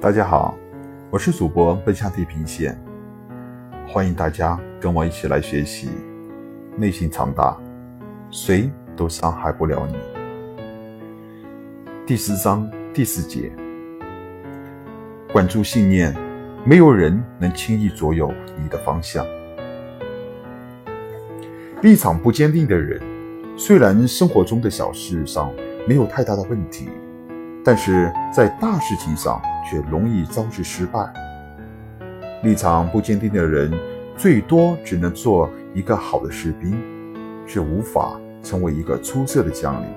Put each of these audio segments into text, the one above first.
大家好，我是主播奔向地平线，欢迎大家跟我一起来学习。内心强大，谁都伤害不了你。第十章第四节，管住信念，没有人能轻易左右你的方向。立场不坚定的人，虽然生活中的小事上没有太大的问题，但是在大事情上却容易招致失败。立场不坚定的人，最多只能做一个好的士兵，却无法成为一个出色的将领。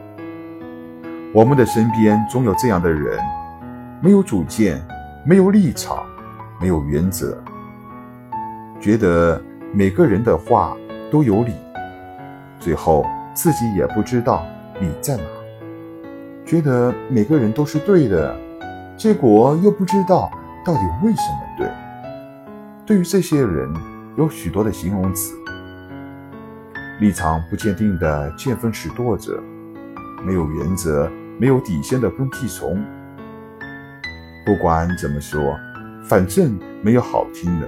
我们的身边总有这样的人，没有主见，没有立场，没有原则，觉得每个人的话都有理。最后自己也不知道理在哪，觉得每个人都是对的，结果又不知道到底为什么对。对于这些人，有许多的形容词：立场不坚定的见风使舵者，没有原则、没有底线的跟屁虫。不管怎么说，反正没有好听的。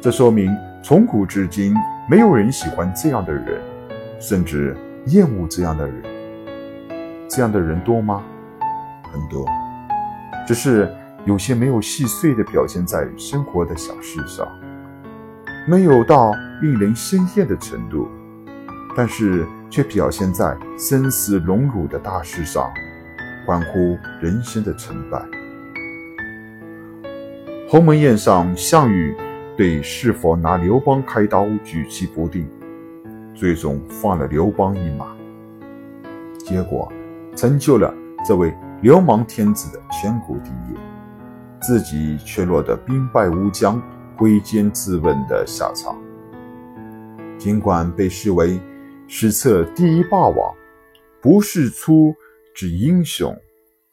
这说明从古至今，没有人喜欢这样的人。甚至厌恶这样的人，这样的人多吗？很多，只是有些没有细碎的表现在生活的小事上，没有到令人生厌的程度，但是却表现在生死荣辱的大事上，关乎人生的成败。鸿门宴上，项羽对是否拿刘邦开刀举棋不定。最终放了刘邦一马，结果成就了这位流氓天子的千古第一，自己却落得兵败乌江、挥剑自刎的下场。尽管被视为史册第一霸王，不世出之英雄，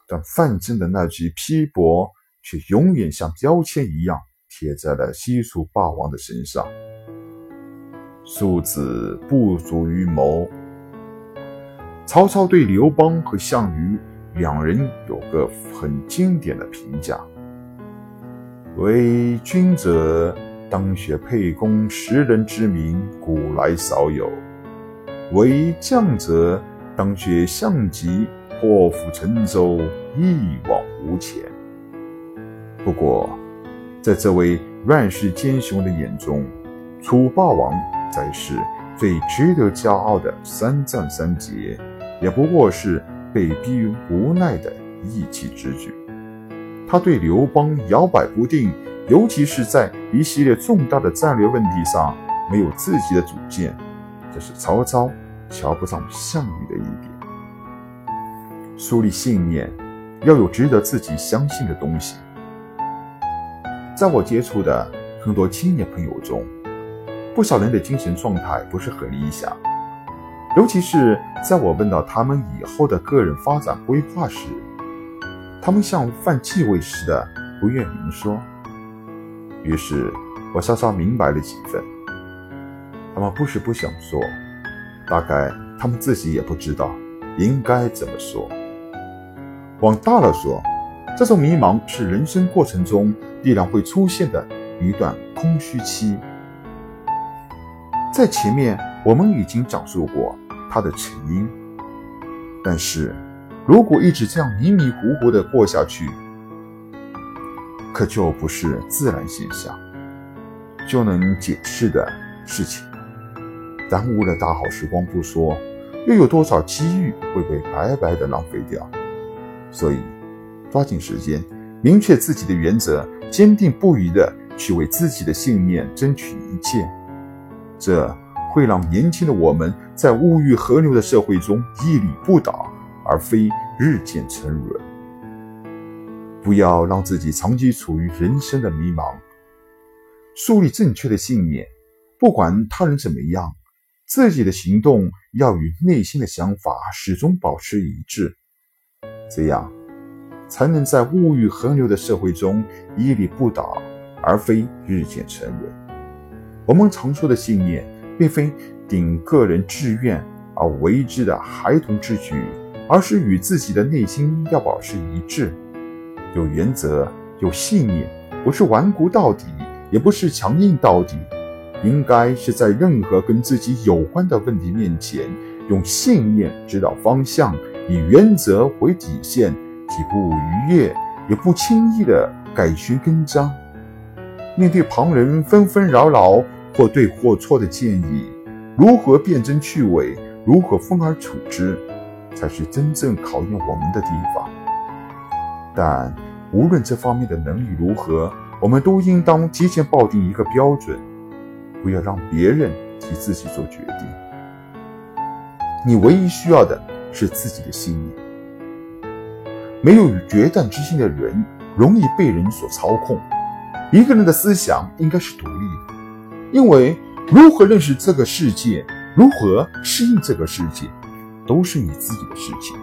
但范增的那句批驳却永远像标签一样贴在了西楚霸王的身上。庶子不足于谋。曹操对刘邦和项羽两人有个很经典的评价：为君者，当学沛公识人之明，古来少有；为将者，当学项籍，破釜沉舟，一往无前。不过，在这位乱世奸雄的眼中，楚霸王。才是最值得骄傲的三战三捷，也不过是被逼无奈的一己之举。他对刘邦摇摆不定，尤其是在一系列重大的战略问题上没有自己的主见，这是曹操瞧不上项羽的一点。树立信念，要有值得自己相信的东西。在我接触的很多青年朋友中，不少人的精神状态不是很理想，尤其是在我问到他们以后的个人发展规划时，他们像犯忌讳似的不愿明说。于是我稍稍明白了几分，他们不是不想说，大概他们自己也不知道应该怎么说。往大了说，这种迷茫是人生过程中必然会出现的一段空虚期。在前面我们已经讲述过它的成因，但是如果一直这样迷迷糊糊的过下去，可就不是自然现象就能解释的事情。耽误了大好时光不说，又有多少机遇会被白白的浪费掉？所以，抓紧时间，明确自己的原则，坚定不移的去为自己的信念争取一切。这会让年轻的我们在物欲横流的社会中屹立不倒，而非日渐沉沦。不要让自己长期处于人生的迷茫，树立正确的信念。不管他人怎么样，自己的行动要与内心的想法始终保持一致，这样才能在物欲横流的社会中屹立不倒，而非日渐沉沦。我们常说的信念，并非顶个人志愿而为之的孩童之举，而是与自己的内心要保持一致，有原则有信念，不是顽固到底，也不是强硬到底，应该是在任何跟自己有关的问题面前，用信念指导方向，以原则为底线，既不逾越，也不轻易的改弦更张。面对旁人纷纷扰扰或对或错的建议，如何辨真去伪，如何分而处之，才是真正考验我们的地方。但无论这方面的能力如何，我们都应当提前抱定一个标准，不要让别人替自己做决定。你唯一需要的是自己的信念。没有决断之心的人，容易被人所操控。一个人的思想应该是独立的，因为如何认识这个世界，如何适应这个世界，都是你自己的事情。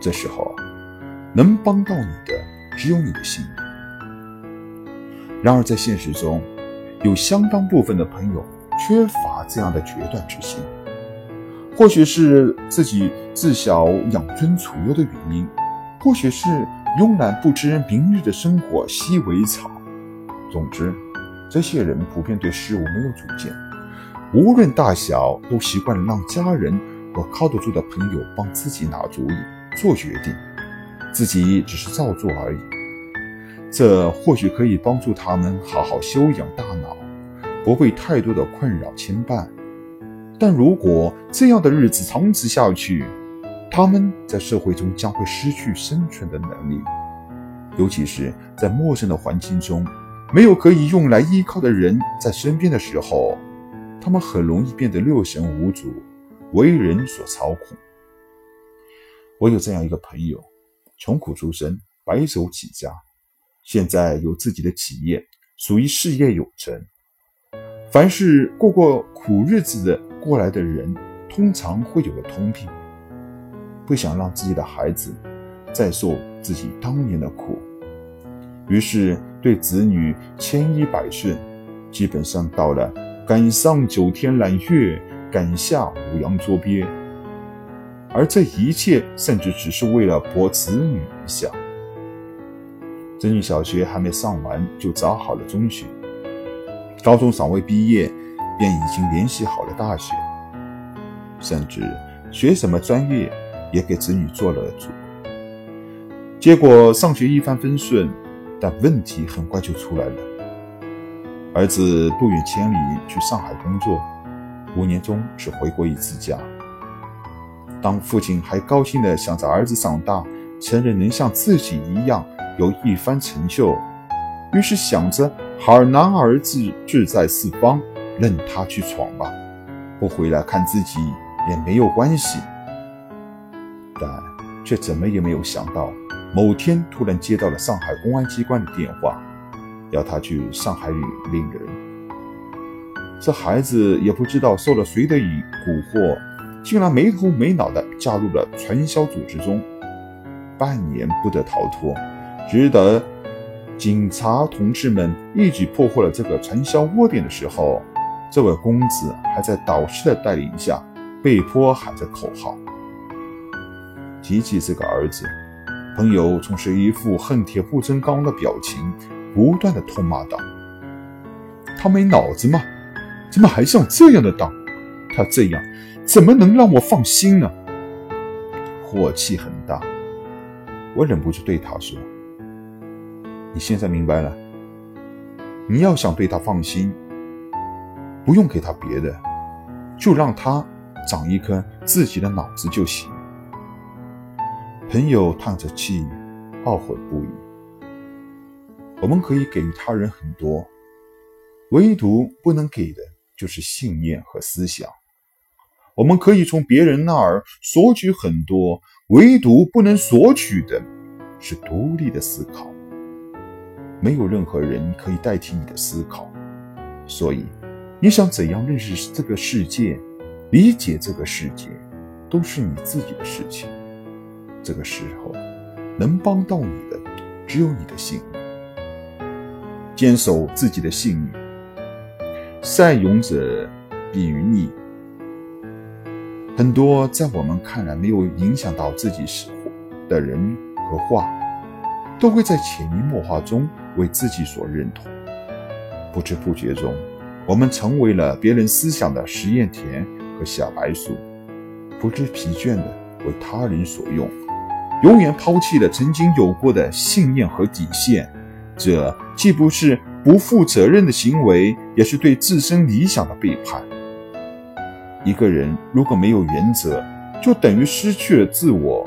这时候，能帮到你的只有你的心。然而，在现实中，有相当部分的朋友缺乏这样的决断之心，或许是自己自小养尊处优的原因，或许是慵懒不知明日的生活习为常。总之，这些人普遍对事物没有主见，无论大小，都习惯让家人和靠得住的朋友帮自己拿主意、做决定，自己只是照做而已。这或许可以帮助他们好好修养大脑，不被太多的困扰牵绊。但如果这样的日子长此下去，他们在社会中将会失去生存的能力，尤其是在陌生的环境中。没有可以用来依靠的人在身边的时候，他们很容易变得六神无主，为人所操控。我有这样一个朋友，穷苦出身，白手起家，现在有自己的企业，属于事业有成。凡是过过苦日子的过来的人，通常会有个通病，不想让自己的孩子再受自己当年的苦。于是对子女千依百顺，基本上到了赶上九天揽月，赶下五洋捉鳖。而这一切甚至只是为了博子女一笑。子女小学还没上完，就找好了中学；高中尚未毕业，便已经联系好了大学，甚至学什么专业也给子女做了主。结果上学一帆风顺。但问题很快就出来了。儿子不远千里去上海工作，五年中只回过一次家。当父亲还高兴地想着儿子长大，成人能像自己一样有一番成就，于是想着好男儿志志在四方，任他去闯吧，不回来看自己也没有关系。但却怎么也没有想到。某天突然接到了上海公安机关的电话，要他去上海领人。这孩子也不知道受了谁的蛊蛊惑，竟然没头没脑的加入了传销组织中，半年不得逃脱，直等警察同志们一举破获了这个传销窝点的时候，这位公子还在导师的带领下，被迫喊着口号。提起这个儿子。朋友总是一副恨铁不成钢的表情，不断的痛骂道：“他没脑子吗？怎么还上这样的当？他这样怎么能让我放心呢？”火气很大，我忍不住对他说：“你现在明白了？你要想对他放心，不用给他别的，就让他长一颗自己的脑子就行。”朋友叹着气，懊悔不已。我们可以给予他人很多，唯独不能给的就是信念和思想。我们可以从别人那儿索取很多，唯独不能索取的是独立的思考。没有任何人可以代替你的思考，所以你想怎样认识这个世界、理解这个世界，都是你自己的事情。这个时候，能帮到你的只有你的信念。坚守自己的信念，善勇者必于逆。很多在我们看来没有影响到自己生活的人和话，都会在潜移默化中为自己所认同。不知不觉中，我们成为了别人思想的实验田和小白鼠，不知疲倦地为他人所用，永远抛弃了曾经有过的信念和底线。这既不是不负责任的行为，也是对自身理想的背叛。一个人如果没有原则，就等于失去了自我，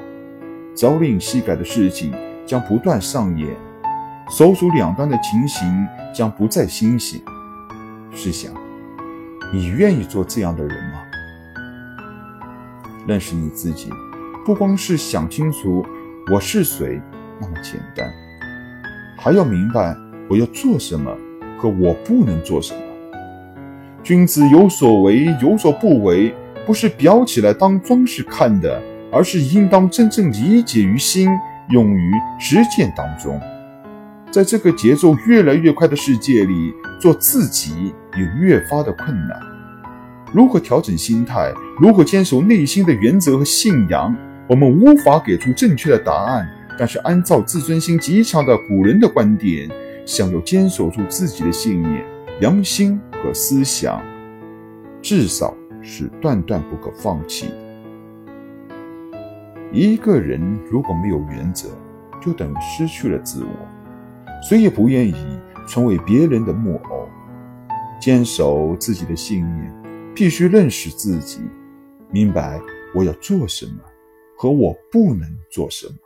朝令夕改的事情将不断上演，手足两端的情形将不再新鲜。试想，你愿意做这样的人吗？认识你自己，不光是想清楚我是谁那么简单，还要明白我要做什么和我不能做什么。君子有所为，有所不为，不是表起来当装饰看的，而是应当真正理解于心，用于实践当中。在这个节奏越来越快的世界里，做自己也越发的困难。如何调整心态？如何坚守内心的原则和信仰？我们无法给出正确的答案。但是，按照自尊心极强的古人的观点，想要坚守住自己的信念。良心和思想，至少是断断不可放弃。一个人如果没有原则，就等于失去了自我。谁也不愿意成为别人的木偶。坚守自己的信念，必须认识自己，明白我要做什么，和我不能做什么。